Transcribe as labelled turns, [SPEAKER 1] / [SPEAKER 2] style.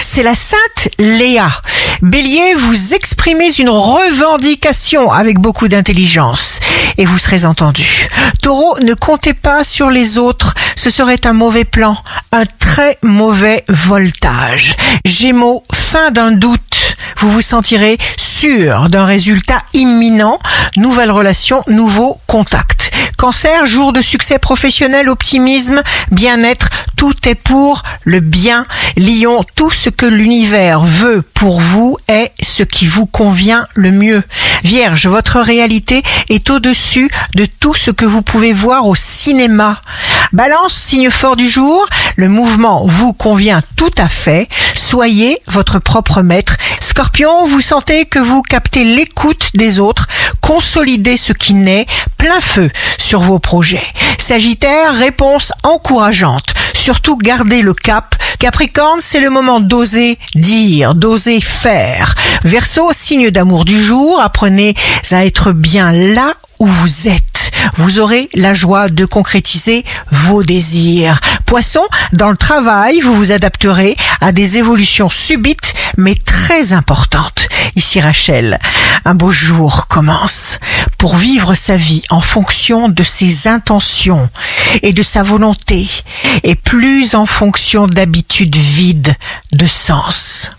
[SPEAKER 1] C'est la sainte Léa. Bélier, vous exprimez une revendication avec beaucoup d'intelligence et vous serez entendu. Taureau, ne comptez pas sur les autres, ce serait un mauvais plan, un très mauvais voltage. Gémeaux, fin d'un doute, vous vous sentirez sûr d'un résultat imminent, nouvelle relation, nouveau contact. Cancer, jour de succès professionnel, optimisme, bien-être, tout est pour le bien. Lion, tout ce que l'univers veut pour vous est ce qui vous convient le mieux. Vierge, votre réalité est au-dessus de tout ce que vous pouvez voir au cinéma. Balance, signe fort du jour, le mouvement vous convient tout à fait. Soyez votre propre maître. Scorpion, vous sentez que vous captez l'écoute des autres, consolidez ce qui naît, plein feu sur vos projets. Sagittaire, réponse encourageante. Surtout gardez le cap. Capricorne, c'est le moment d'oser dire, d'oser faire. Verseau, signe d'amour du jour, apprenez à être bien là où vous êtes. Vous aurez la joie de concrétiser vos désirs. Poisson, dans le travail, vous vous adapterez à des évolutions subites mais très importantes. Ici Rachel, un beau jour commence pour vivre sa vie en fonction de ses intentions et de sa volonté et plus en fonction d'habitudes vides de sens.